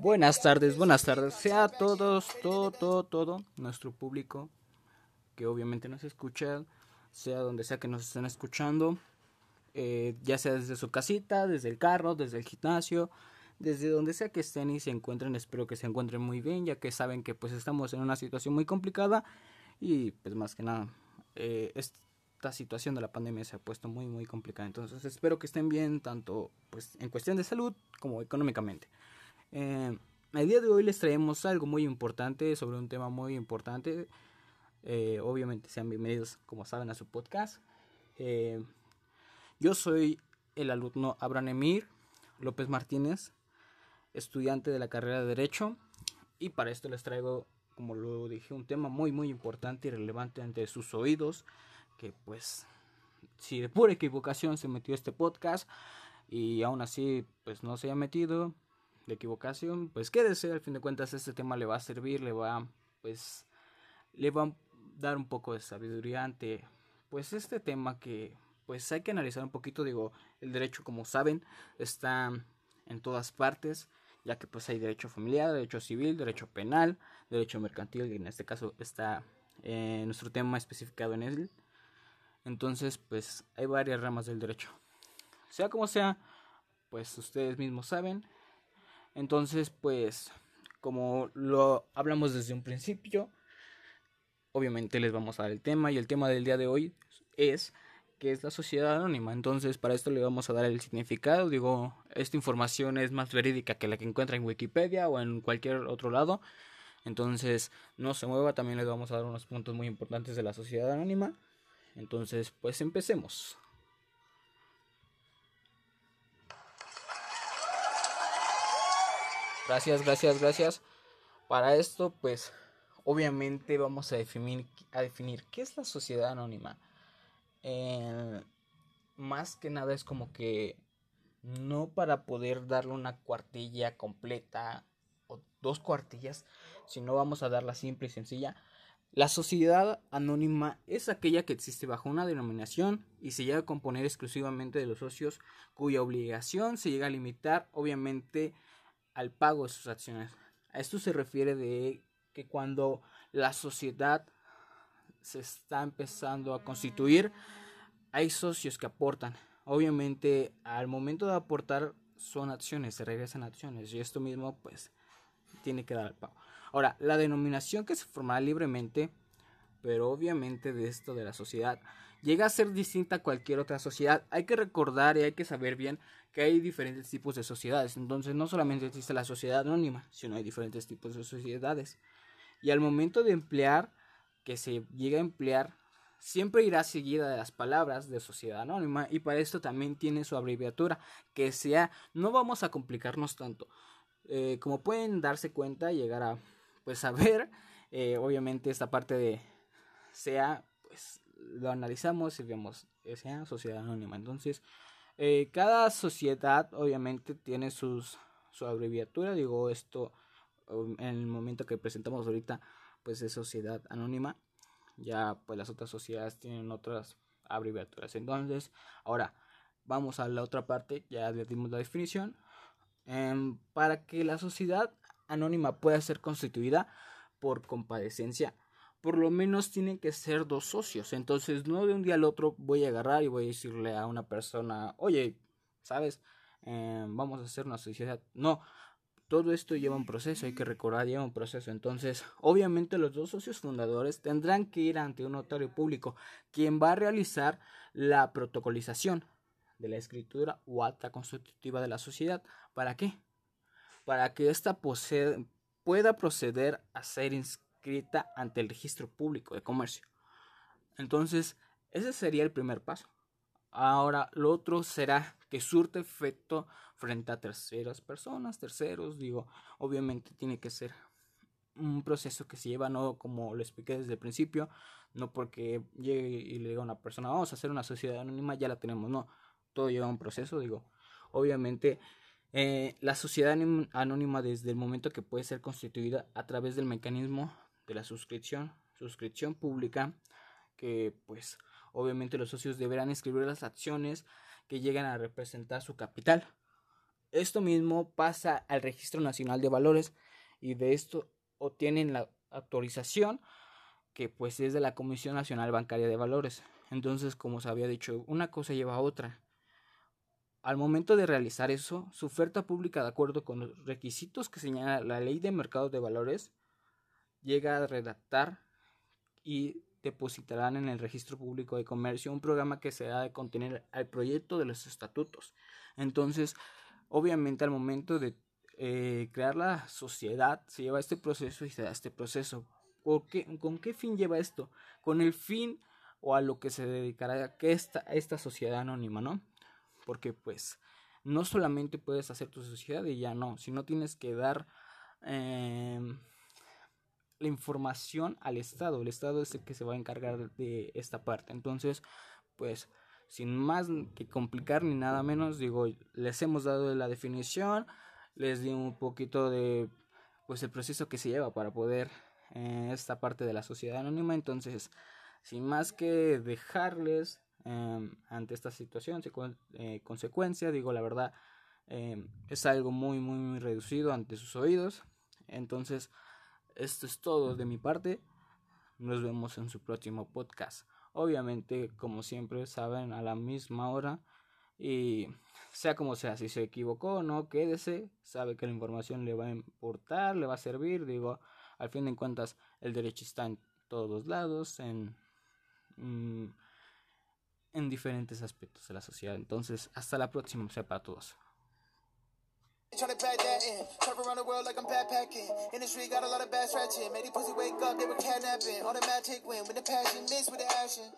Buenas tardes, buenas tardes. Sea todos, todo, todo, todo nuestro público que obviamente nos escucha, sea donde sea que nos estén escuchando, eh, ya sea desde su casita, desde el carro, desde el gimnasio, desde donde sea que estén y se encuentren, espero que se encuentren muy bien, ya que saben que pues estamos en una situación muy complicada y pues más que nada eh, esta situación de la pandemia se ha puesto muy muy complicada, entonces espero que estén bien tanto pues en cuestión de salud como económicamente. Eh, el día de hoy les traemos algo muy importante sobre un tema muy importante. Eh, obviamente sean bienvenidos, como saben, a su podcast. Eh, yo soy el alumno Abraham Emir López Martínez, estudiante de la carrera de Derecho. Y para esto les traigo, como lo dije, un tema muy muy importante y relevante ante sus oídos. Que pues, si de pura equivocación se metió este podcast y aún así pues no se haya metido, de equivocación, pues quédese, al fin de cuentas este tema le va a servir, le va pues le va a dar un poco de sabiduría ante pues este tema que pues hay que analizar un poquito, digo, el derecho como saben está en todas partes, ya que pues hay derecho familiar, derecho civil, derecho penal, derecho mercantil, y en este caso está eh, nuestro tema especificado en él. Entonces, pues hay varias ramas del derecho. Sea como sea, pues ustedes mismos saben, entonces, pues, como lo hablamos desde un principio, obviamente les vamos a dar el tema y el tema del día de hoy es que es la sociedad anónima. Entonces, para esto le vamos a dar el significado. Digo, esta información es más verídica que la que encuentra en Wikipedia o en cualquier otro lado. Entonces, no se mueva, también les vamos a dar unos puntos muy importantes de la sociedad anónima. Entonces, pues empecemos. Gracias, gracias, gracias. Para esto, pues, obviamente vamos a definir, a definir qué es la sociedad anónima. Eh, más que nada es como que no para poder darle una cuartilla completa o dos cuartillas, sino vamos a darla simple y sencilla. La sociedad anónima es aquella que existe bajo una denominación y se llega a componer exclusivamente de los socios cuya obligación se llega a limitar, obviamente, al pago de sus acciones. A esto se refiere de que cuando la sociedad se está empezando a constituir, hay socios que aportan. Obviamente, al momento de aportar son acciones, se regresan acciones y esto mismo pues tiene que dar el pago. Ahora, la denominación que se formará libremente, pero obviamente de esto de la sociedad, llega a ser distinta a cualquier otra sociedad. Hay que recordar y hay que saber bien que hay diferentes tipos de sociedades. Entonces no solamente existe la sociedad anónima, sino hay diferentes tipos de sociedades. Y al momento de emplear, que se llega a emplear, siempre irá seguida de las palabras de sociedad anónima y para esto también tiene su abreviatura, que sea, no vamos a complicarnos tanto. Eh, como pueden darse cuenta, llegar a pues saber, eh, obviamente esta parte de sea, pues lo analizamos y vemos, sea sociedad anónima. Entonces, eh, cada sociedad obviamente tiene sus, su abreviatura, digo esto um, en el momento que presentamos ahorita pues es sociedad anónima, ya pues las otras sociedades tienen otras abreviaturas. Entonces, ahora vamos a la otra parte, ya le dimos la definición. Em, para que la sociedad anónima pueda ser constituida por compadecencia, por lo menos tienen que ser dos socios. Entonces, no de un día al otro voy a agarrar y voy a decirle a una persona, oye, ¿sabes? Eh, vamos a hacer una sociedad. No, todo esto lleva un proceso, hay que recordar, lleva un proceso. Entonces, obviamente los dos socios fundadores tendrán que ir ante un notario público, quien va a realizar la protocolización de la escritura o acta constitutiva de la sociedad. ¿Para qué? Para que ésta pueda proceder a ser inscrita ante el registro público de comercio. Entonces, ese sería el primer paso. Ahora, lo otro será que surte efecto frente a terceras personas, terceros, digo, obviamente tiene que ser un proceso que se lleva, no como lo expliqué desde el principio, no porque llegue y le diga a una persona, vamos a hacer una sociedad anónima, ya la tenemos, no, todo lleva un proceso, digo, obviamente eh, la sociedad anónima desde el momento que puede ser constituida a través del mecanismo de la suscripción, suscripción pública, que pues obviamente los socios deberán escribir las acciones que lleguen a representar su capital. Esto mismo pasa al Registro Nacional de Valores y de esto obtienen la autorización que pues es de la Comisión Nacional Bancaria de Valores. Entonces, como se había dicho, una cosa lleva a otra. Al momento de realizar eso, su oferta pública de acuerdo con los requisitos que señala la Ley de Mercados de Valores llega a redactar y depositarán en el Registro Público de Comercio un programa que se ha de contener al proyecto de los estatutos. Entonces, obviamente al momento de eh, crear la sociedad se lleva este proceso y se da este proceso. ¿Con qué fin lleva esto? Con el fin o a lo que se dedicará esta, esta sociedad anónima, ¿no? Porque pues no solamente puedes hacer tu sociedad y ya no, sino tienes que dar em, la información al Estado. El Estado es el que se va a encargar de esta parte. Entonces, pues sin más que complicar ni nada menos, digo, les hemos dado la definición, les di un poquito de pues el proceso que se lleva para poder eh, esta parte de la sociedad anónima, entonces sin más que dejarles em, ante esta situación, eh, consecuencia, digo la verdad, em, es algo muy, muy, muy reducido ante sus oídos, entonces esto es todo de mi parte, nos vemos en su próximo podcast. Obviamente, como siempre saben, a la misma hora. Y sea como sea, si se equivocó no, quédese. Sabe que la información le va a importar, le va a servir. Digo, al fin de cuentas, el derecho está en todos lados, en, mm, en diferentes aspectos de la sociedad. Entonces, hasta la próxima, sea para todos. Trying to bag that in. Travel around the world like I'm backpacking. Industry got a lot of bad stretching. Made these pussy wake up, they were kidnapping. Automatic win with the passion, mixed with the action.